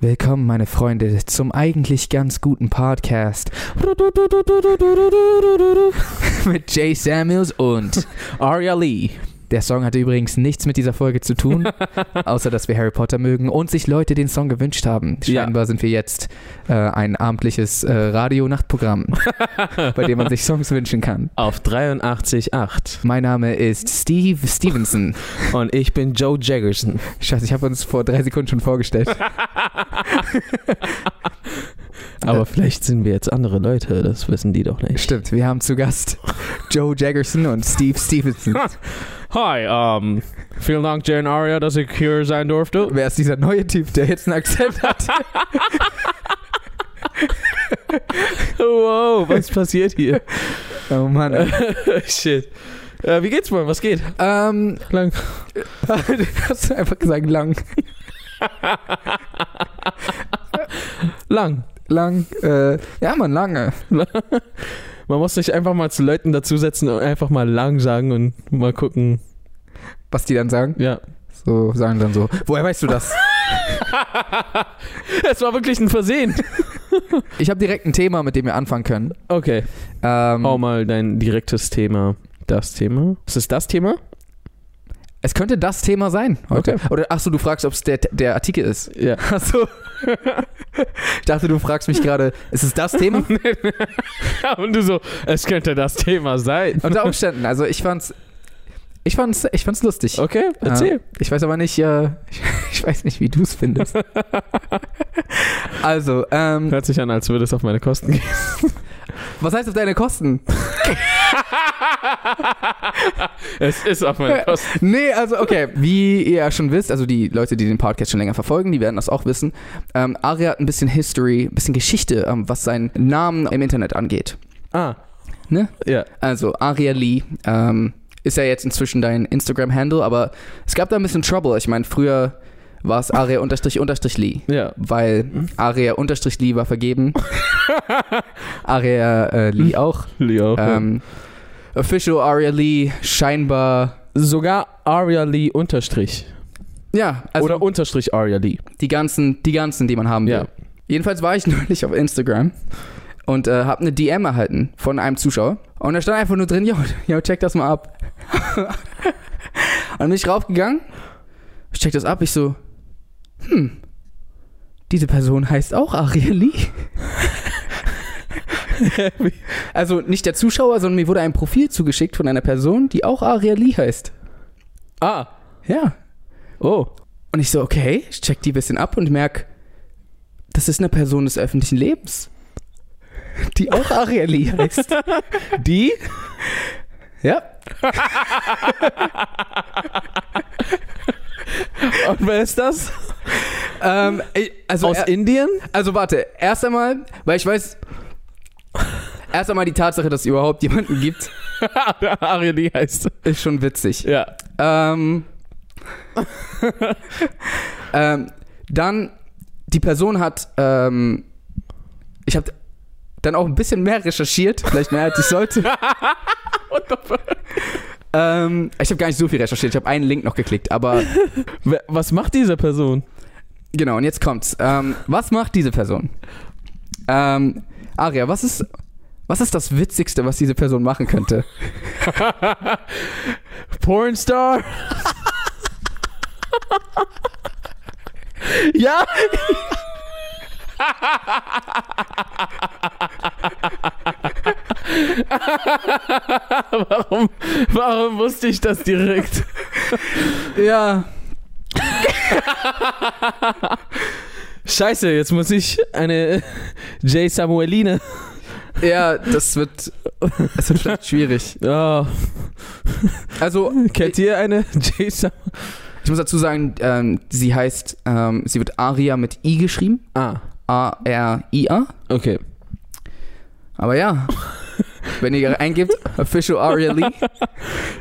Willkommen, meine Freunde, zum eigentlich ganz guten Podcast mit Jay Samuels und Aria Lee. Der Song hatte übrigens nichts mit dieser Folge zu tun, außer dass wir Harry Potter mögen und sich Leute den Song gewünscht haben. Ja. Scheinbar sind wir jetzt äh, ein abendliches äh, Radio-Nachtprogramm, bei dem man sich Songs wünschen kann. Auf 83,8. Mein Name ist Steve Stevenson. Und ich bin Joe Jaggerson. Scheiße, ich habe uns vor drei Sekunden schon vorgestellt. Aber vielleicht sind wir jetzt andere Leute, das wissen die doch nicht. Stimmt, wir haben zu Gast Joe Jaggerson und Steve Stevenson. Hi, um, vielen Dank, Jane Aria, dass ich hier sein durfte. Wer ist dieser neue Typ, der jetzt einen Akzent hat? Wow, was passiert hier? Oh Mann. Shit. Äh, wie geht's mal? Was geht? Ähm, Lang. du hast einfach gesagt lang. Lang. Lang. Äh, ja, man, lange. Man muss sich einfach mal zu Leuten dazusetzen und einfach mal lang sagen und mal gucken. Was die dann sagen? Ja. So, sagen dann so. Woher weißt du das? Es war wirklich ein Versehen. Ich habe direkt ein Thema, mit dem wir anfangen können. Okay. Ähm, Hau mal dein direktes Thema. Das Thema? Ist es das Thema? Es könnte das Thema sein heute. Okay. Oder achso, du fragst, ob es der, der Artikel ist. Ja. Achso. ich dachte, du fragst mich gerade, ist es das Thema? und du so, es könnte das Thema sein. Unter Umständen. Also ich fand's. Ich fand's, ich fand's lustig. Okay, erzähl. Ja, ich weiß aber nicht, äh, ich, ich weiß nicht, wie du es findest. also, ähm, Hört sich an, als würde es auf meine Kosten gehen. was heißt auf deine Kosten? es ist auf meine Kosten. Nee, also okay, wie ihr ja schon wisst, also die Leute, die den Podcast schon länger verfolgen, die werden das auch wissen. Ähm, Aria hat ein bisschen History, ein bisschen Geschichte, ähm, was seinen Namen im Internet angeht. Ah. Ne? Ja. Also Aria Lee ähm, ist ja jetzt inzwischen dein Instagram-Handle, aber es gab da ein bisschen Trouble. Ich meine, früher war es Aria unterstrich unterstrich Lee. Ja. Weil Aria unterstrich Lee war vergeben. Aria äh, Lee auch. Leo. Ähm, Official Aria Lee scheinbar. Sogar Aria Lee unterstrich. Ja, also Oder unterstrich Aria Lee. die ganzen, die ganzen, die man haben will. Ja. Jedenfalls war ich neulich auf Instagram und äh, habe eine DM erhalten von einem Zuschauer. Und da stand einfach nur drin, yo, yo check das mal ab. und dann bin ich raufgegangen, ich check das ab, ich so, hm, diese Person heißt auch Aria Lee. also nicht der Zuschauer, sondern mir wurde ein Profil zugeschickt von einer Person, die auch Aria Lee heißt. Ah. Ja. Oh. Und ich so, okay, ich check die ein bisschen ab und merk, das ist eine Person des öffentlichen Lebens. Die auch Arieli heißt. Die? Ja. Und wer ist das? Ähm, also, Aus er, Indien? also warte, erst einmal, weil ich weiß, erst einmal die Tatsache, dass es überhaupt jemanden gibt, Aria Lee heißt. ist schon witzig. Ja. Ähm, ähm, dann, die Person hat, ähm, ich habe dann auch ein bisschen mehr recherchiert, vielleicht mehr als ich sollte. ähm, ich habe gar nicht so viel recherchiert, ich habe einen Link noch geklickt, aber Was macht diese Person? genau, und jetzt kommt's. Ähm, was macht diese Person? Ähm, Aria, was ist, was ist das Witzigste, was diese Person machen könnte? Pornstar? ja? warum, warum wusste ich das direkt? Ja. Scheiße, jetzt muss ich eine J. Samueline. Ja, das wird, das wird vielleicht schwierig. Oh, Also, kennt ihr eine J. Sam Ich muss dazu sagen, ähm, sie heißt, ähm, sie wird Aria mit I geschrieben. Ah, A-R-I-A. okay. Aber ja, wenn ihr eingibt, Official Aria Lee.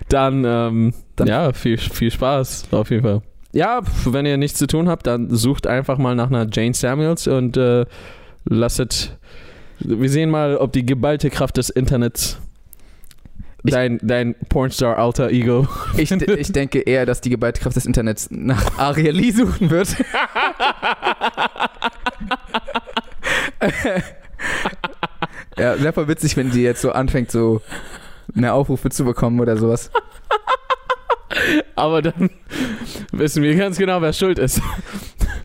Dann, ähm, Dann- ja, viel, viel Spaß auf jeden Fall. Ja, wenn ihr nichts zu tun habt, dann sucht einfach mal nach einer Jane Samuels und äh, lasset. Wir sehen mal, ob die geballte Kraft des Internets Dein, dein Pornstar Alter Ego. Ich, ich denke eher, dass die geballte Kraft des Internets nach Aria Lee suchen wird. ja, sehr voll witzig, wenn die jetzt so anfängt, so mehr Aufrufe zu bekommen oder sowas. Aber dann wissen wir ganz genau, wer schuld ist.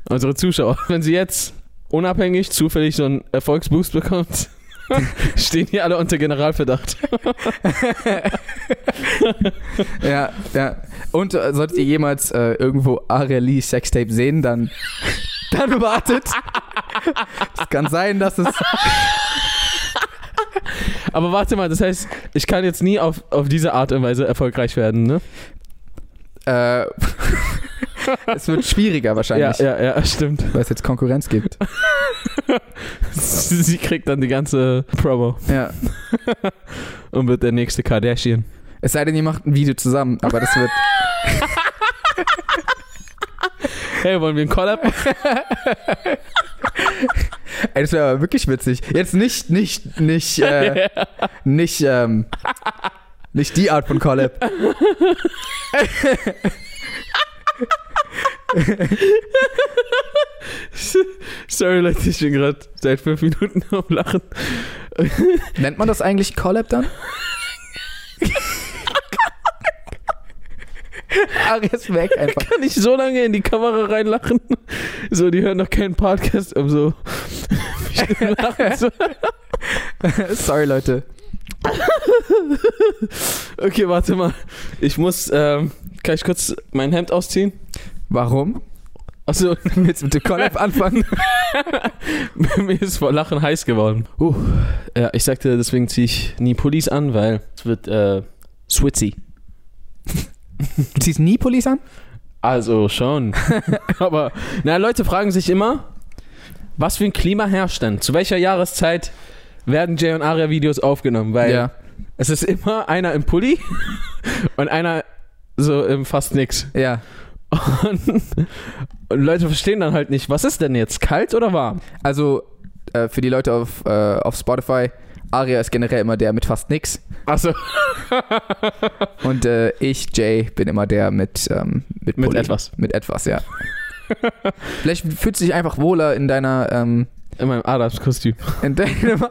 Unsere Zuschauer. Wenn sie jetzt unabhängig zufällig so einen Erfolgsboost bekommt, stehen die alle unter Generalverdacht. ja, ja. Und äh, solltet ihr jemals äh, irgendwo Arelie Sextape sehen, dann, dann wartet. es kann sein, dass es. Aber warte mal, das heißt, ich kann jetzt nie auf, auf diese Art und Weise erfolgreich werden, ne? Äh, es wird schwieriger wahrscheinlich. Ja, ja, ja, stimmt. Weil es jetzt Konkurrenz gibt. Sie kriegt dann die ganze Promo. Ja. Und wird der nächste Kardashian. Es sei denn, ihr macht ein Video zusammen, aber das wird. hey, wollen wir einen Collab? Ey, das wäre aber wirklich witzig. Jetzt nicht, nicht, nicht, äh, yeah. nicht, ähm, nicht die Art von Collab. Sorry, Leute, ich bin gerade seit fünf Minuten am Lachen. Nennt man das eigentlich Collab dann? Ares weg einfach. Kann ich so lange in die Kamera reinlachen? So, die hören doch keinen Podcast, um so. Sorry, Leute. okay, warte mal. Ich muss. Ähm, kann ich kurz mein Hemd ausziehen? Warum? Achso, jetzt mit dem Collab anfangen. Mir ist vor Lachen heiß geworden. Uh, ja, ich sagte, deswegen ziehe ich nie Pullis an, weil es wird äh, switzy. Du ziehst nie Pullis an? Also schon. Aber, na, Leute fragen sich immer, was für ein Klima herrscht denn? Zu welcher Jahreszeit werden Jay und Aria Videos aufgenommen? Weil ja. es ist immer einer im Pulli und einer so im fast nix. Ja. Und, und, Leute verstehen dann halt nicht, was ist denn jetzt, kalt oder warm? Also äh, für die Leute auf, äh, auf Spotify, Aria ist generell immer der mit fast nix. Achso. und äh, ich, Jay, bin immer der mit ähm, mit, mit etwas. Mit etwas, ja. Vielleicht fühlst du dich einfach wohler in deiner ähm, in meinem Adams-Kostüm. In deinem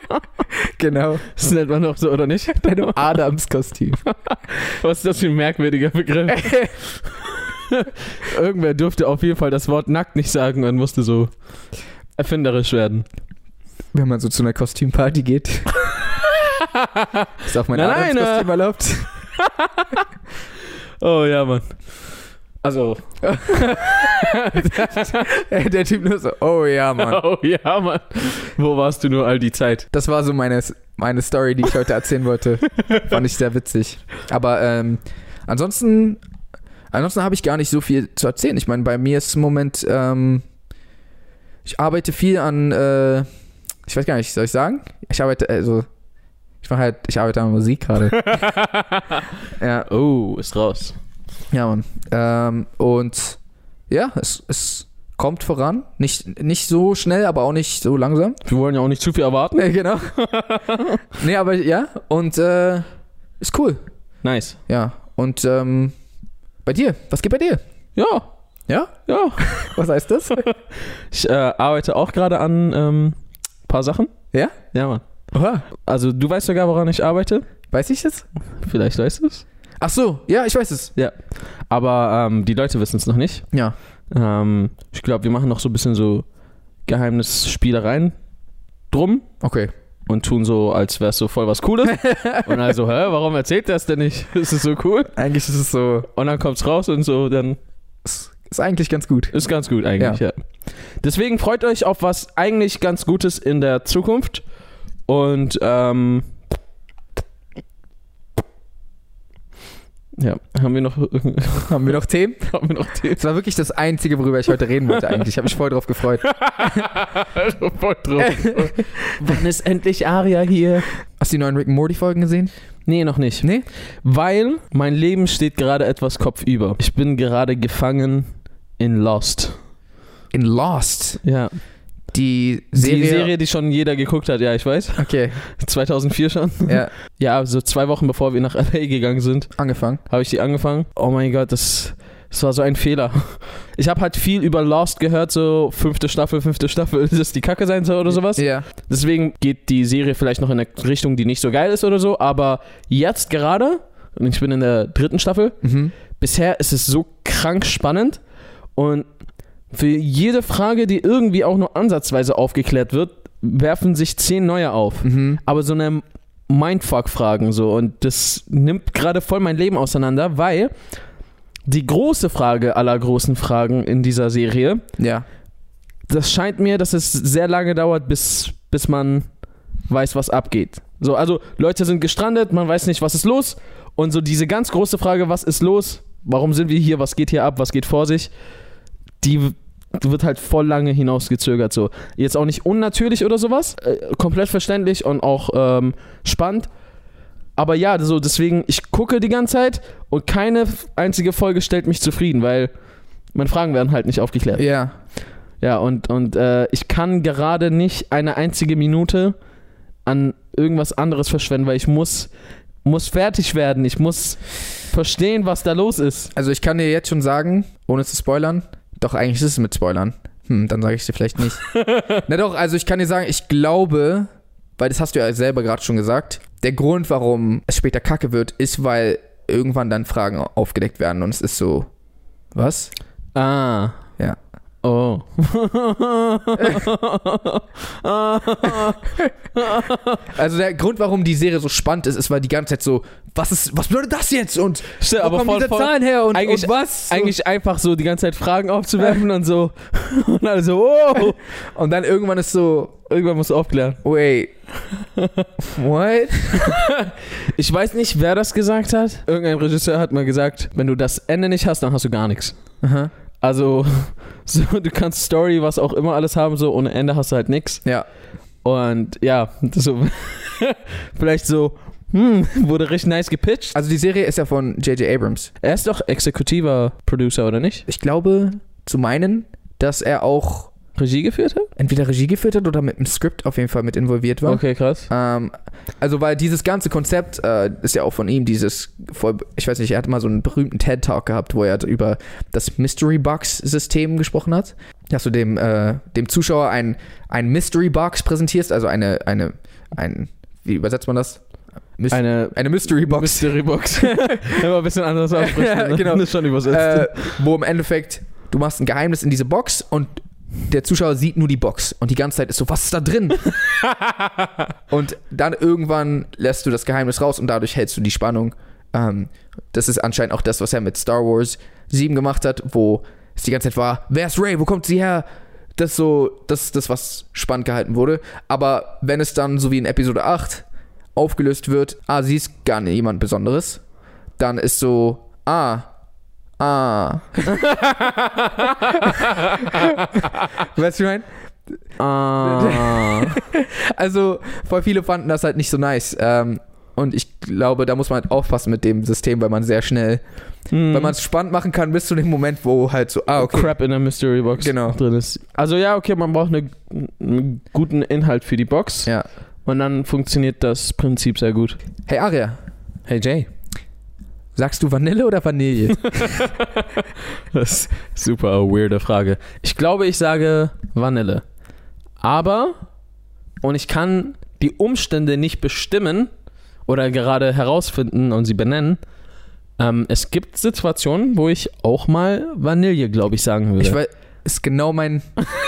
Genau. Das nennt man doch so, oder nicht? Deinem Adams-Kostüm. Was ist das für ein merkwürdiger Begriff? Irgendwer durfte auf jeden Fall das Wort nackt nicht sagen und musste so erfinderisch werden. Wenn man so zu einer Kostümparty geht. ist auch mein Adams-Kostüm erlaubt. oh ja, Mann. Also. der Typ nur so, oh ja, Mann. Oh ja, Mann. Wo warst du nur all die Zeit? Das war so meine, meine Story, die ich heute erzählen wollte. Fand ich sehr witzig. Aber ähm, ansonsten, ansonsten habe ich gar nicht so viel zu erzählen. Ich meine, bei mir ist im Moment, ähm, ich arbeite viel an, äh, ich weiß gar nicht, soll ich sagen? Ich arbeite, also, ich mache halt, ich arbeite an Musik gerade. ja. Oh, ist raus. Ja, Mann. Ähm, und ja, es, es kommt voran. Nicht, nicht so schnell, aber auch nicht so langsam. Wir wollen ja auch nicht zu viel erwarten. Nee, genau. nee, aber ja, und äh, ist cool. Nice. Ja, und ähm, bei dir, was geht bei dir? Ja. Ja? Ja. was heißt das? Ich äh, arbeite auch gerade an ähm, paar Sachen. Ja? Ja, Mann. Oha. Also, du weißt sogar, woran ich arbeite? Weiß ich es? Vielleicht weißt du es. Ach so, ja, ich weiß es. Ja. Aber ähm, die Leute wissen es noch nicht. Ja. Ähm, ich glaube, wir machen noch so ein bisschen so Geheimnisspielereien drum. Okay. Und tun so, als wäre es so voll was Cooles. und also, hä, warum erzählt der es denn nicht? Ist es so cool? Eigentlich ist es so. Und dann kommt es raus und so, dann. Ist eigentlich ganz gut. Ist ganz gut eigentlich, ja. ja. Deswegen freut euch auf was eigentlich ganz Gutes in der Zukunft. Und ähm, Ja, haben wir noch haben wir noch Themen? haben wir noch Themen? Das war wirklich das einzige, worüber ich heute reden wollte eigentlich. Ich habe mich voll drauf gefreut. voll drauf. Wann ist endlich Aria hier? Hast du die neuen Rick and Morty Folgen gesehen? Nee, noch nicht. Nee? Weil mein Leben steht gerade etwas kopfüber. Ich bin gerade gefangen in Lost. In Lost? Ja. Die Serie. Die Serie, die schon jeder geguckt hat, ja, ich weiß. Okay. 2004 schon. Ja. Ja, so zwei Wochen bevor wir nach LA gegangen sind, Angefangen. habe ich die angefangen. Oh mein Gott, das, das war so ein Fehler. Ich habe halt viel über Lost gehört, so fünfte Staffel, fünfte Staffel, dass das die Kacke sein soll oder sowas. Ja. Deswegen geht die Serie vielleicht noch in eine Richtung, die nicht so geil ist oder so, aber jetzt gerade, und ich bin in der dritten Staffel, Mhm. bisher ist es so krank spannend und für jede Frage, die irgendwie auch nur ansatzweise aufgeklärt wird, werfen sich zehn neue auf. Mhm. Aber so eine Mindfuck-Fragen so und das nimmt gerade voll mein Leben auseinander, weil die große Frage aller großen Fragen in dieser Serie, Ja. das scheint mir, dass es sehr lange dauert, bis, bis man weiß, was abgeht. So, also Leute sind gestrandet, man weiß nicht, was ist los und so diese ganz große Frage, was ist los? Warum sind wir hier? Was geht hier ab? Was geht vor sich? Die wird halt voll lange hinausgezögert. So. Jetzt auch nicht unnatürlich oder sowas. Äh, komplett verständlich und auch ähm, spannend. Aber ja, so deswegen, ich gucke die ganze Zeit und keine einzige Folge stellt mich zufrieden, weil meine Fragen werden halt nicht aufgeklärt. Ja. Ja, und, und äh, ich kann gerade nicht eine einzige Minute an irgendwas anderes verschwenden, weil ich muss, muss fertig werden. Ich muss verstehen, was da los ist. Also ich kann dir jetzt schon sagen, ohne zu spoilern, doch eigentlich ist es mit Spoilern. Hm, dann sage ich dir vielleicht nicht. Na doch, also ich kann dir sagen, ich glaube, weil das hast du ja selber gerade schon gesagt, der Grund, warum es später kacke wird, ist, weil irgendwann dann Fragen aufgedeckt werden und es ist so, was? Ah. Ja. Oh. Also der Grund, warum die Serie so spannend ist, ist, weil die ganze Zeit so, was ist, was bedeutet das jetzt? Und Stimmt, wo aber kommen voll, diese voll, Zahlen her und, eigentlich- und was? Eigentlich einfach so die ganze Zeit Fragen aufzuwerfen und so. Und alle so, oh. Und dann irgendwann ist so, Irgendwann musst du aufklären. wait, what? Ich weiß nicht, wer das gesagt hat. Irgendein Regisseur hat mal gesagt, wenn du das Ende nicht hast, dann hast du gar nichts. Aha. Also, so, du kannst Story, was auch immer alles haben, so ohne Ende hast du halt nichts. Ja. Und ja, so, vielleicht so, hm, wurde richtig nice gepitcht. Also die Serie ist ja von J.J. Abrams. Er ist doch exekutiver Producer, oder nicht? Ich glaube, zu meinen, dass er auch Regie geführt hat? entweder Regie geführt hat oder mit dem Skript auf jeden Fall mit involviert war. Okay, krass. Ähm, also weil dieses ganze Konzept äh, ist ja auch von ihm, dieses voll, ich weiß nicht, er hat mal so einen berühmten TED-Talk gehabt, wo er über das Mystery Box-System gesprochen hat. Dass du dem, äh, dem Zuschauer ein, ein Mystery Box präsentierst, also eine, eine, ein, wie übersetzt man das? Mys Eine eine Mystery Box. Mystery Box. Immer ein bisschen anders aussprechen. Ja, ne? genau. Das ist schon übersetzt. äh, wo im Endeffekt du machst ein Geheimnis in diese Box und der Zuschauer sieht nur die Box und die ganze Zeit ist so, was ist da drin? und dann irgendwann lässt du das Geheimnis raus und dadurch hältst du die Spannung. Ähm, das ist anscheinend auch das, was er mit Star Wars 7 gemacht hat, wo es die ganze Zeit war, wer ist Ray, wo kommt sie her? Das ist so, das ist das, was spannend gehalten wurde. Aber wenn es dann, so wie in Episode 8, aufgelöst wird, ah, sie ist gar nicht jemand Besonderes, dann ist so, ah, ah. weißt du, ich mein? ah. Also, voll viele fanden das halt nicht so nice. Ähm, und ich glaube, da muss man halt aufpassen mit dem System, weil man sehr schnell, Hm. weil man es spannend machen kann, bis zu dem Moment, wo halt so, ah, okay. Crap in der Mystery Box Genau. drin ist. Also ja, okay, man braucht eine, einen guten Inhalt für die Box Ja. und dann funktioniert das Prinzip sehr gut. Hey, Aria, Hey Jay. Sagst du Vanille oder Vanille? Das ist super weirde Frage. Ich glaube, ich sage Vanille. Aber, und ich kann die Umstände nicht bestimmen oder gerade herausfinden und sie benennen, ähm, es gibt Situationen, wo ich auch mal Vanille, glaube ich, sagen würde. ich weiß, ist genau mein.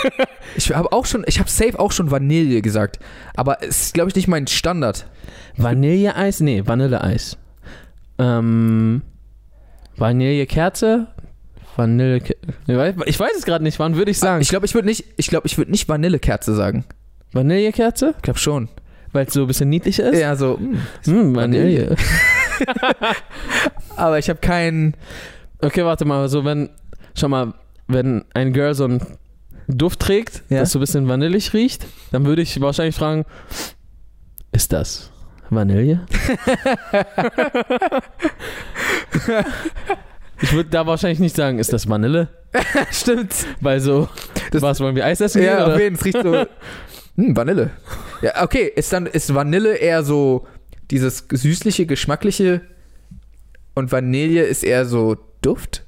ich habe auch schon, ich habe safe auch schon Vanille gesagt. Aber es ist, glaube ich, nicht mein Standard. Vanilleeis? Nee, Vanilleeis. Ähm, Vanillekerze? Vanille. Ich weiß es gerade nicht, wann würde ich sagen? Ich glaube, ich würde nicht, ich glaube, ich würde nicht Vanillekerze sagen. Vanillekerze? Ich glaube schon. Weil es so ein bisschen niedlicher ist? Ja, so. mm. Hm, Vanille. Aber ich habe keinen. Okay, warte mal, so wenn, schau mal, wenn ein Girl so einen Duft trägt, Ja. das so ein bisschen vanillig riecht, dann würde ich wahrscheinlich fragen, ist das Vanille? ich würde da wahrscheinlich nicht sagen, ist das Vanille? Stimmt. Weil so, Das- was wollen wir Eis essen? gehen, Ja, oder? auf jeden Fall. Es riecht so. Hm, Vanille. Ja, okay. Ist dann ist Vanille eher so dieses süßliche, geschmackliche und Vanille ist eher so Duft?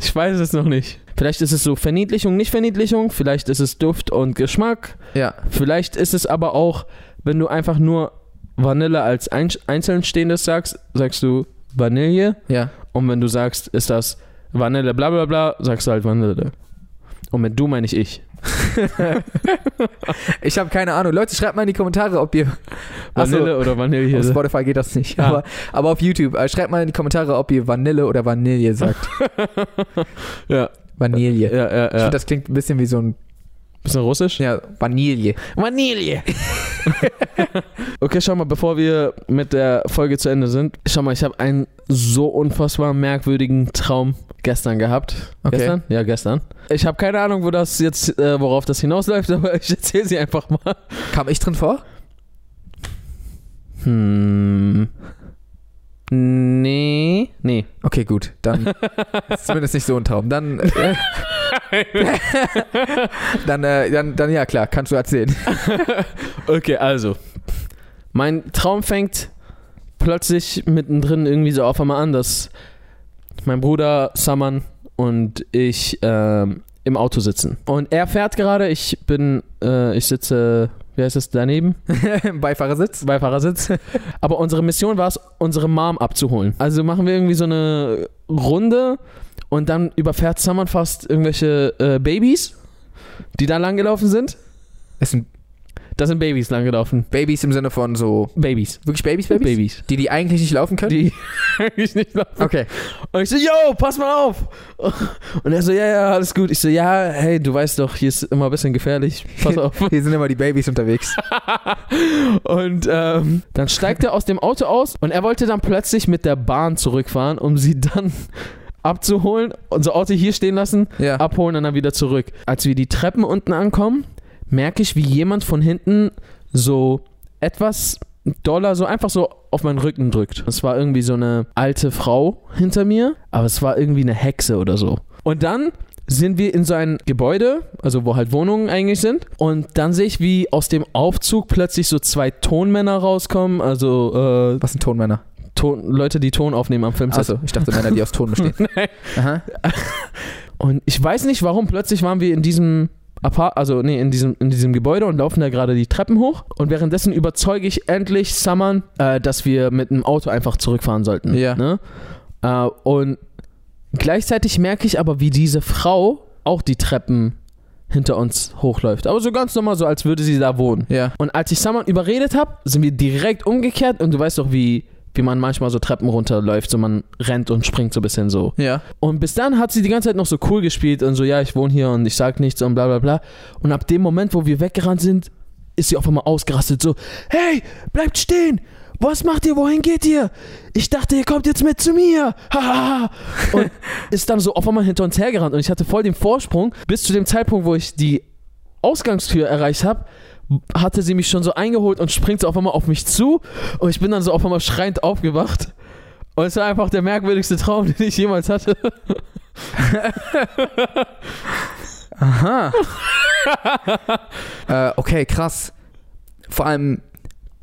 Ich weiß es noch nicht. Vielleicht ist es so Verniedlichung, nicht Verniedlichung. Vielleicht ist es Duft und Geschmack. Ja. Vielleicht ist es aber auch, wenn du einfach nur Vanille als ein, einzeln stehendes sagst, sagst du Vanille. Ja. Und wenn du sagst, ist das Vanille, bla bla bla, sagst du halt Vanille. Und mit du meine ich ich. Ich habe keine Ahnung. Leute, schreibt mal in die Kommentare, ob ihr. Achso, Vanille oder Vanille. auf Spotify geht das nicht. Ja. Aber, aber auf YouTube. äh, Schreibt mal in die Kommentare, ob ihr Vanille oder Vanille sagt. ja, Vanille. ja, ja. Ich finde, ja. das klingt ein bisschen wie so ein. Bisschen russisch? Ja, Vanille. Vanille. okay, schau mal, bevor wir mit der Folge zu Ende sind. Schau mal, ich habe einen so unfassbar merkwürdigen Traum gestern gehabt. Okay. Gestern? Ja, gestern. Ich habe keine Ahnung, wo das jetzt, äh, worauf das hinausläuft, aber ich erzähle sie einfach mal. Kam ich drin vor? Hm. Nee. Nee. Okay, gut. Dann ist zumindest nicht so ein Traum. Dann. Äh, dann, äh, dann, dann, ja, klar, kannst du erzählen. Okay, also. Mein Traum fängt plötzlich mittendrin irgendwie so auf einmal an, dass mein Bruder Saman und ich ähm, im Auto sitzen. Und er fährt gerade, ich bin, äh, ich sitze, wie heißt es, daneben? Beifahrersitz. Beifahrersitz. Aber unsere Mission war es, unsere Mom abzuholen. Also machen wir irgendwie so eine Runde und dann überfährt Saman fast irgendwelche äh, Babys, die da langgelaufen sind. Es sind Da sind Babys langgelaufen. Babys im Sinne von so. Babys. Wirklich Babys, Babys? Babys. Die, die eigentlich nicht laufen können? Die eigentlich nicht laufen. Okay. Und ich so, yo, pass mal auf. Und er so, ja, ja, alles gut. Ich so, ja, hey, du weißt doch, hier ist immer ein bisschen gefährlich. Pass auf. Hier sind immer die Babys unterwegs. Und ähm, dann steigt er aus dem Auto aus und er wollte dann plötzlich mit der Bahn zurückfahren, um sie dann abzuholen, unser Auto hier stehen lassen, Ja. abholen und dann wieder zurück. Als wir die Treppen unten ankommen, merke ich, wie jemand von hinten so etwas doller so einfach so auf meinen Rücken drückt. Es war irgendwie so eine alte Frau hinter mir, aber es war irgendwie eine Hexe oder so. Und dann sind wir in so ein Gebäude, also wo halt Wohnungen eigentlich sind. Und dann sehe ich, wie aus dem Aufzug plötzlich so zwei Tonmänner rauskommen, also äh, Was sind Tonmänner? Ton, Leute, die Ton aufnehmen am Filmset. Achso, ich dachte Männer, die aus Ton bestehen. Und ich weiß nicht, warum plötzlich waren wir in diesem Apart also nee, in diesem, in diesem Gebäude und laufen da gerade die Treppen hoch. Und währenddessen überzeuge ich endlich Saman, äh, dass wir mit dem Auto einfach zurückfahren sollten. Ja. Ne? Äh, und gleichzeitig merke ich aber, wie diese Frau auch die Treppen hinter uns hochläuft. Aber so ganz normal, so als würde sie da wohnen. Ja. Und als ich Saman überredet habe, sind wir direkt umgekehrt und du weißt doch, wie, wie man manchmal so Treppen runterläuft, so man rennt und springt so ein bisschen so. Ja. Und bis dann hat sie die ganze Zeit noch so cool gespielt und so, ja, ich wohne hier und ich sag nichts und bla bla bla. Und ab dem Moment, wo wir weggerannt sind, ist sie auf einmal ausgerastet, so, hey, bleibt stehen! Was macht ihr? Wohin geht ihr? Ich dachte, ihr kommt jetzt mit zu mir. Hahaha. und ist dann so auf einmal hinter uns hergerannt und ich hatte voll den Vorsprung. Bis zu dem Zeitpunkt, wo ich die Ausgangstür erreicht habe, hatte sie mich schon so eingeholt und springt so auf einmal auf mich zu. Und ich bin dann so auf einmal schreiend aufgewacht. Und es war einfach der merkwürdigste Traum, den ich jemals hatte. Aha. äh, okay, krass. Vor allem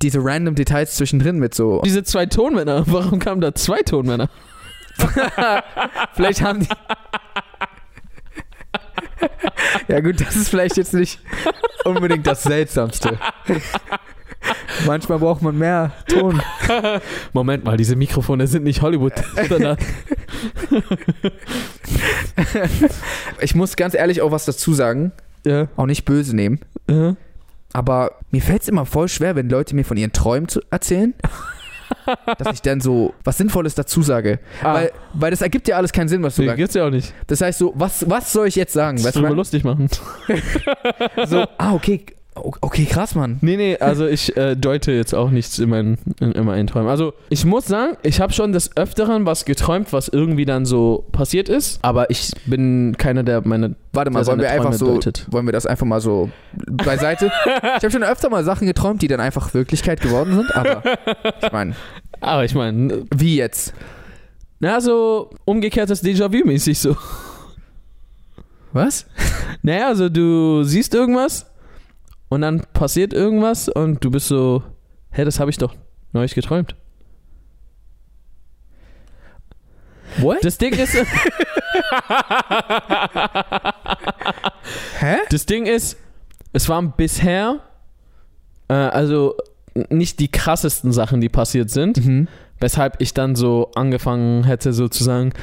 diese random Details zwischendrin mit so. Diese zwei Tonmänner, warum kamen da zwei Tonmänner? Vielleicht haben die. ja, gut, das ist vielleicht jetzt nicht unbedingt das Seltsamste. Manchmal braucht man mehr Ton. Moment mal, diese Mikrofone sind nicht Hollywood. Ich muss ganz ehrlich auch was dazu sagen. ja. Auch nicht böse nehmen. ja. Aber mir fällt es immer voll schwer, wenn Leute mir von ihren Träumen zu erzählen. Dass ich dann so was Sinnvolles dazu sage. Ah, Weil, weil das ergibt ja alles keinen Sinn, was du nee, sagst. gibt's ja auch nicht. Das heißt so, was, was soll ich jetzt sagen? Das Weißt ist du, lustig machen. so, ah, okay, okay, krass, Mann. Nee, nee, also ich äh, deute jetzt auch nichts in meinen, in, in meinen Träumen. Also ich muss sagen, ich habe schon des Öfteren was geträumt, was irgendwie dann so passiert ist, aber ich bin keiner, der meine... Warte mal, wollen wir einfach so, deutet. wollen wir das einfach mal so beiseite? ich habe schon öfter mal Sachen geträumt, die dann einfach Wirklichkeit geworden sind, aber ich meine, Aber ich meine, wie jetzt? na so umgekehrtes Déjà-vu-mäßig so. Was? Naja, also du siehst irgendwas und dann passiert irgendwas und du bist so, hä, das habe ich doch neulich geträumt. What? Das Ding ist. Hä? Das Ding ist, es waren bisher, äh, also nicht die krassesten Sachen, die passiert sind, Mhm. weshalb ich dann so angefangen hätte, sozusagen.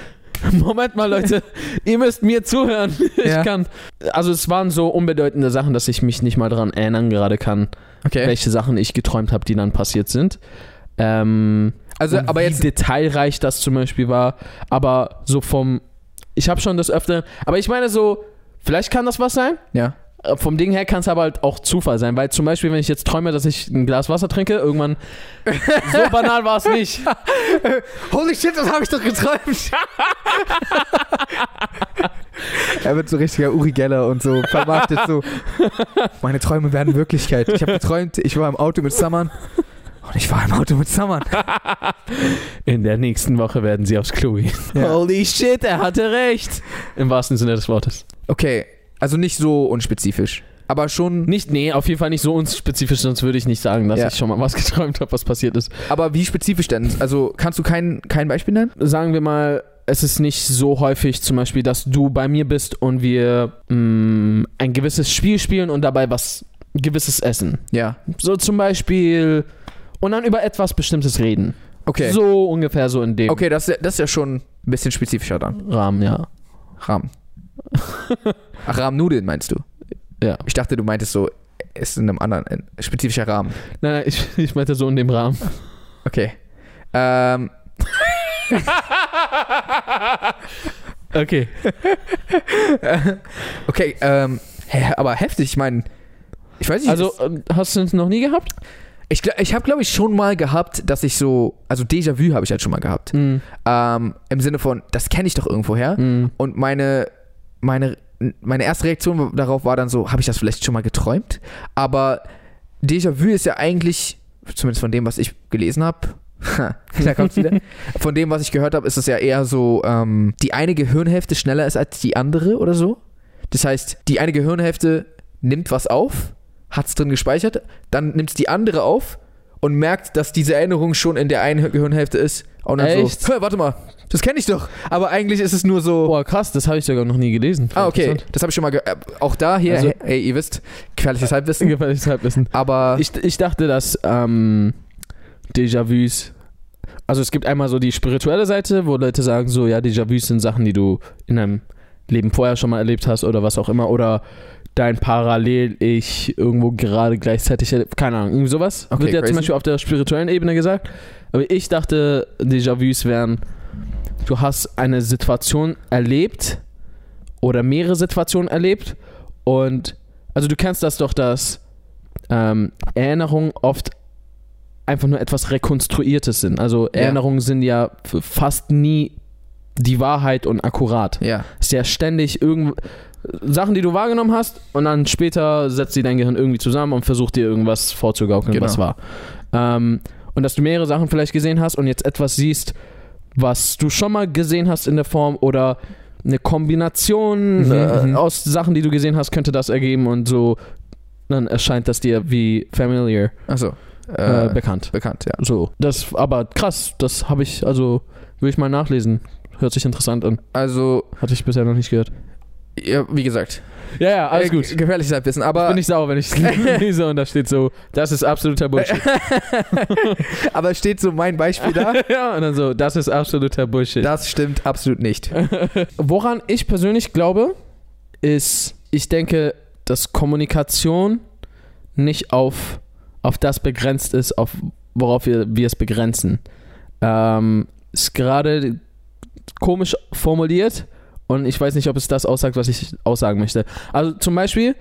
Moment mal, Leute, ihr müsst mir zuhören. Ich Ja. kann. Also, es waren so unbedeutende Sachen, dass ich mich nicht mal daran erinnern gerade kann, Okay. welche Sachen ich geträumt habe, die dann passiert sind. Ähm, Also, aber wie jetzt. detailreich das zum Beispiel war. Aber so vom. Ich habe schon das öfter. Aber ich meine so, vielleicht kann das was sein. Ja. Äh, Vom Ding her kann es aber halt auch Zufall sein, weil zum Beispiel, wenn ich jetzt träume, dass ich ein Glas Wasser trinke, irgendwann. so banal war es nicht. Holy shit, das habe ich doch geträumt. er wird so richtiger Uri Geller und so vermarktet so. Meine Träume werden Wirklichkeit. Ich habe geträumt, ich war im Auto mit Saman. Und ich war im Auto mit Saman. In der nächsten Woche werden sie aufs Klo gehen. Ja. Holy shit, er hatte recht. Im wahrsten Sinne des Wortes. Okay, also nicht so unspezifisch. Aber schon. Nicht, nee, auf jeden Fall nicht so unspezifisch, sonst würde ich nicht sagen, dass Ja. ich schon mal was geträumt habe, was passiert ist. Aber wie spezifisch denn? Also kannst du kein, kein Beispiel nennen? sagen wir mal, es ist nicht so häufig zum Beispiel, dass du bei mir bist und wir mh, ein gewisses Spiel spielen und dabei was gewisses essen. Ja. So zum Beispiel und dann über etwas Bestimmtes reden. Okay. So ungefähr so in dem Okay, das, ist ja- das ist ja schon ein bisschen spezifischer dann. Rahmen, ja. Rahmen. Ach, Rahmennudeln meinst du? Ja. Ich dachte, du meintest so, ist in einem anderen, ein spezifischer Rahmen. Nein, nein, ich, ich meinte so in dem Rahmen. Okay. Ähm, Okay. okay, ähm, aber heftig, ich meine, ich weiß nicht, Also, äh, hast du es noch nie gehabt? ich, ich habe glaube ich schon mal gehabt, dass ich so, also Déjà-vu habe ich halt schon mal gehabt. Mhm. Ähm, Im Sinne von, das kenne ich doch irgendwoher. Mhm. Und meine, meine, meine erste Reaktion darauf war dann so, habe ich das vielleicht schon mal geträumt? Aber Déjà-vu ist ja eigentlich, zumindest von dem, was ich gelesen habe, da kommt's wieder. Von dem, was ich gehört habe, ist es ja eher so, ähm, die eine Gehirnhälfte schneller ist als die andere oder so. Das heißt, die eine Gehirnhälfte nimmt was auf, hat es drin gespeichert, dann nimmt es die andere auf und merkt, dass diese Erinnerung schon in der einen Gehirnhälfte ist. Und dann Echt? so, "Hä, warte mal, das kenne ich doch. Aber eigentlich ist es nur so. Boah, krass, das habe ich sogar noch nie gelesen. Ah, okay. Das habe ich schon mal ge äh, Auch da hier, Also- hey, hey, ihr wisst, gefährliches Halbwissen. Gefährliches Halbwissen. Aber Ich, ich dachte, dass ähm, Déjà-vus. Also es gibt einmal so die spirituelle Seite, wo Leute sagen, so, ja, Déjà-vus sind Sachen, die du in deinem Leben vorher schon mal erlebt hast oder was auch immer. Oder dein Parallel-Ich irgendwo gerade gleichzeitig. Keine Ahnung, irgendwie sowas. Okay, Wird ja crazy. zum Beispiel auf der spirituellen Ebene gesagt. Aber ich dachte, Déjà-vus wären, du hast eine Situation erlebt oder mehrere Situationen erlebt und also du kennst das doch, dass ähm, Erinnerungen oft einfach nur etwas Rekonstruiertes sind. Also Ja. Erinnerungen sind ja fast nie die Wahrheit und akkurat. ja, Es ist ja ständig irgend Sachen, die du wahrgenommen hast und dann später setzt sie dein Gehirn irgendwie zusammen und versucht dir irgendwas vorzugaukeln, Genau. was war. Ähm, und dass du mehrere Sachen vielleicht gesehen hast und jetzt etwas siehst, was du schon mal gesehen hast in der Form oder eine Kombination Mhm, äh, mhm. aus Sachen, die du gesehen hast, könnte das ergeben und so dann erscheint das dir wie familiar achso. äh, Äh, bekannt. bekannt, ja. So, das aber krass, das habe ich also will ich mal nachlesen. Hört sich interessant an. Also, Hatte ich bisher noch nicht gehört. Ja, wie gesagt. Ja, ja, alles äh, gut. ge- Gefährliches Halbwissen, aber, bin ich sauer, wenn ich lese und da steht so, das ist absoluter Bullshit. aber es steht so mein Beispiel da. ja, und dann so, das ist absoluter Bullshit. Das stimmt absolut nicht. Woran ich persönlich glaube, ist, ich denke, dass Kommunikation nicht auf, auf das begrenzt ist, auf worauf wir, wir es begrenzen. Ähm, ist gerade komisch formuliert und ich weiß nicht, ob es das aussagt, was ich aussagen möchte. Also zum Beispiel,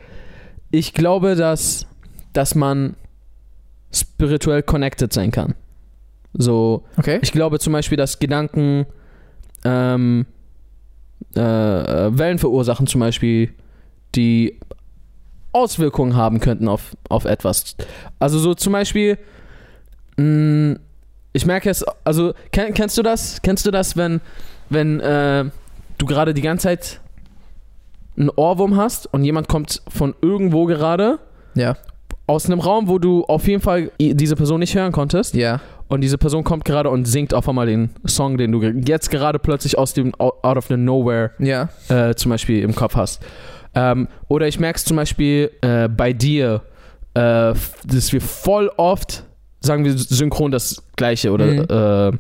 ich glaube, dass, dass man spirituell connected sein kann. So, Okay. ich glaube zum Beispiel, dass Gedanken ähm, äh, Wellen verursachen, zum Beispiel, die Auswirkungen haben könnten auf, auf etwas. Also so zum Beispiel, mh, ich merke es, also kenn, kennst du das? Kennst du das, wenn, wenn äh, du gerade die ganze Zeit einen Ohrwurm hast und jemand kommt von irgendwo gerade Ja. aus einem Raum, wo du auf jeden Fall diese Person nicht hören konntest Ja. und diese Person kommt gerade und singt auf einmal den Song, den du jetzt gerade plötzlich aus dem out of the nowhere Ja. äh, zum Beispiel im Kopf hast. Ähm, oder ich merke es zum Beispiel äh, bei dir, äh, dass wir voll oft, sagen wir synchron das Gleiche oder, Mhm.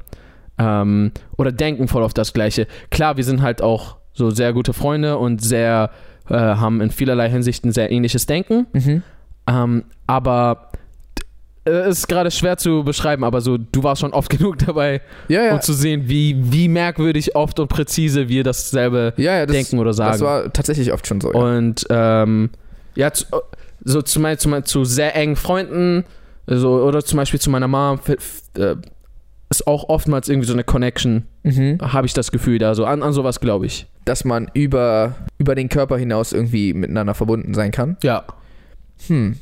Äh, ähm, oder denken voll auf das Gleiche. Klar, wir sind halt auch so sehr gute Freunde und sehr, äh, haben in vielerlei Hinsichten sehr ähnliches Denken. Mhm. Ähm, aber äh, es ist gerade schwer zu beschreiben, aber so, du warst schon oft genug dabei, Ja, ja. um zu sehen, wie, wie merkwürdig oft und präzise wir dasselbe ja, das, denken oder sagen. das war tatsächlich oft schon so. Ja. Und ähm, ja, zu, so zu, mein, zu, mein, zu sehr engen Freunden so, oder zum Beispiel zu meiner Mom äh, ist auch oftmals irgendwie so eine Connection, Mhm. habe ich das Gefühl da. So an, an sowas glaube ich. Dass man über, über den Körper hinaus irgendwie miteinander verbunden sein kann. Ja. Hm.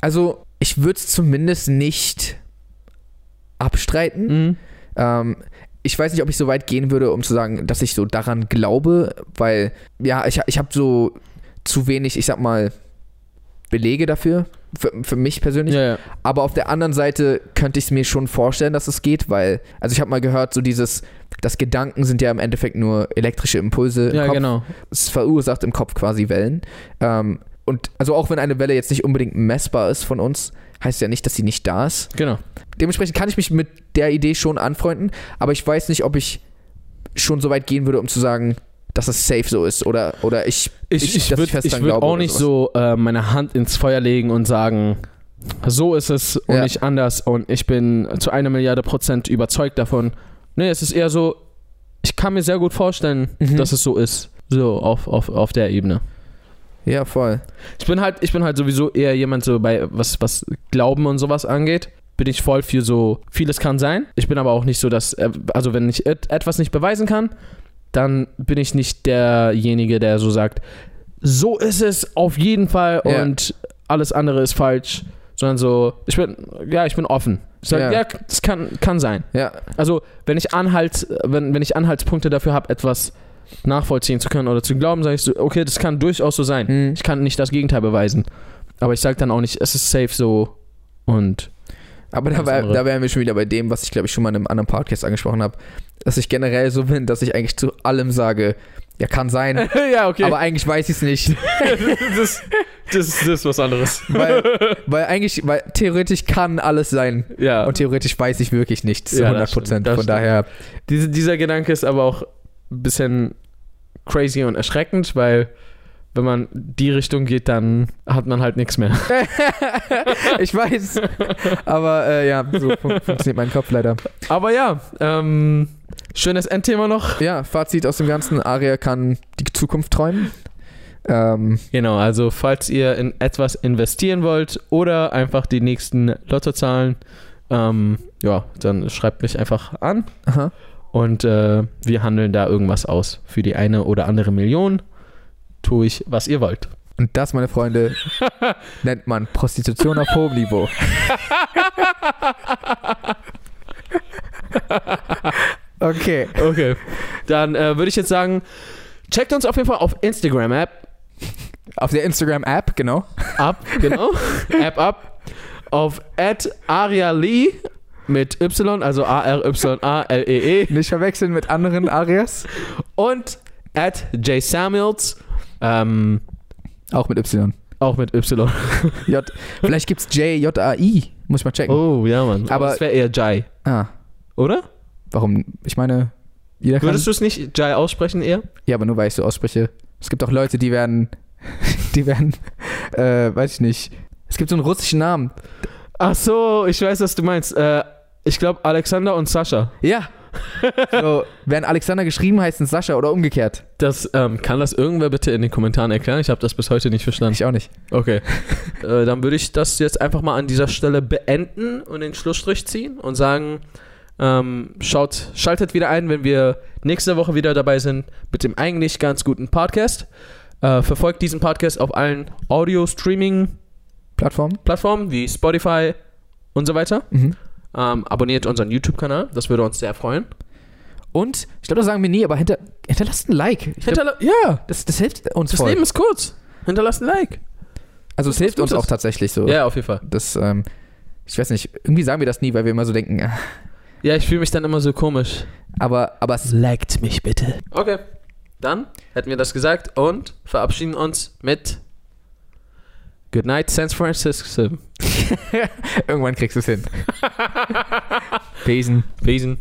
Also, ich würde es zumindest nicht abstreiten. Mhm. Ähm, ich weiß nicht, ob ich so weit gehen würde, um zu sagen, dass ich so daran glaube, weil, ja, ich, ich habe so zu wenig, ich sag mal, Belege dafür, für, für mich persönlich. Ja, ja. Aber auf der anderen Seite könnte ich es mir schon vorstellen, dass es geht, weil, also ich habe mal gehört, so dieses, dass Gedanken sind ja im Endeffekt nur elektrische Impulse im ja Kopf. genau. Es verursacht im Kopf quasi Wellen. Ähm, und also auch wenn eine Welle jetzt nicht unbedingt messbar ist von uns, heißt ja nicht, dass sie nicht da ist. Genau. Dementsprechend kann ich mich mit der Idee schon anfreunden, aber ich weiß nicht, ob ich schon so weit gehen würde, um zu sagen, dass es safe so ist oder, oder ich, Ich, ich, würde dran würd auch nicht so äh, meine Hand ins Feuer legen und sagen, so ist es und Ja. nicht anders und ich bin zu einer Milliarde Prozent überzeugt davon. Nee, es ist eher so, ich kann mir sehr gut vorstellen, Mhm. dass es so ist. So, auf, auf, auf der Ebene. Ja, voll. Ich bin halt, ich bin halt sowieso eher jemand so bei, was, was Glauben und sowas angeht, bin ich voll für so, vieles kann sein. Ich bin aber auch nicht so, dass, äh, also wenn ich et etwas nicht beweisen kann, dann bin ich nicht derjenige, der so sagt, so ist es auf jeden Fall Ja. und alles andere ist falsch, sondern so, ich bin, ja, ich bin offen. Ich sag, Ja. ja, das kann, kann sein. Ja, Also, wenn ich Anhalt, wenn, wenn ich Anhaltspunkte dafür habe, etwas nachvollziehen zu können oder zu glauben, sage ich so, okay, das kann durchaus so sein. Hm. Ich kann nicht das Gegenteil beweisen. Aber ich sage dann auch nicht, es ist safe so und Aber da, wär, da wären wir schon wieder bei dem, was ich glaube ich schon mal in einem anderen Podcast angesprochen habe, dass ich generell so bin, dass ich eigentlich zu allem sage, ja, kann sein, ja, okay. aber eigentlich weiß ich es nicht. das, das, das ist was anderes. weil, weil eigentlich, weil theoretisch kann alles sein. Ja. Und theoretisch weiß ich wirklich nichts zu Ja, 100 das stimmt, Prozent. Von stimmt. daher, Diese, dieser Gedanke ist aber auch ein bisschen crazy und erschreckend, weil wenn man die Richtung geht, dann hat man halt nichts mehr. ich weiß. Aber äh, ja, so fun funktioniert mein Kopf leider. Aber ja, ähm, schönes Endthema noch. Ja, Fazit aus dem Ganzen: Aria kann die Zukunft träumen. Ähm, Genau, also falls ihr in etwas investieren wollt oder einfach die nächsten Lottozahlen, ähm, ja, dann schreibt mich einfach an aha. und äh, wir handeln da irgendwas aus. Für die eine oder andere Million tue ich, was ihr wollt. Und das, meine Freunde, nennt man Prostitution auf hohem Niveau. okay. Okay. Dann äh, würde ich jetzt sagen, checkt uns auf jeden Fall auf Instagram-App Auf der Instagram-App, genau. ab, genau. App ab. Auf @arialee mit Y, also A-R-Y-A-L-E-E. Nicht verwechseln mit anderen Arias. Und at jsamuels, ähm, Auch mit Y. auch mit Y. J. Vielleicht gibt's J, J, A, I. Muss ich mal checken. Oh, ja, Mann. Aber das wäre eher Jai, Ah, oder? warum? Ich meine, jeder kann. Würdest du es nicht Jai aussprechen eher? Ja, aber nur weil ich so ausspreche. Es gibt auch Leute, die werden, die werden, äh, weiß ich nicht. Es gibt so einen russischen Namen. Ach so, ich weiß, was du meinst. Äh, ich glaube Alexander und Sascha. Ja. So, werden Alexander geschrieben, heißt es Sascha oder umgekehrt. Das, ähm, kann das irgendwer bitte in den Kommentaren erklären? Ich habe das bis heute nicht verstanden. Ich auch nicht. Okay. äh, dann würde ich das jetzt einfach mal an dieser Stelle beenden und den Schlussstrich ziehen und sagen, ähm, schaut, schaltet wieder ein, wenn wir nächste Woche wieder dabei sind mit dem eigentlich ganz guten Podcast. Äh, verfolgt diesen Podcast auf allen Audio-Streaming-Plattformen Plattform? wie Spotify und so weiter. Mhm. Ähm, abonniert unseren YouTube-Kanal, das würde uns sehr freuen. Und ich glaube, das sagen wir nie, aber hinter, hinterlasst ein Like. Ich glaub, Hinterla ja, das, das hilft uns das voll. Leben ist kurz. Hinterlasst ein Like. also es hilft uns auch tatsächlich so. Ja, auf jeden Fall. Das, ähm, ich weiß nicht, irgendwie sagen wir das nie, weil wir immer so denken, äh, Ja, ich fühle mich dann immer so komisch. aber, aber es Liked mich bitte. Okay. Dann hätten wir das gesagt und verabschieden uns mit Good night, San Francisco. irgendwann kriegst du es hin. Besen. Besen.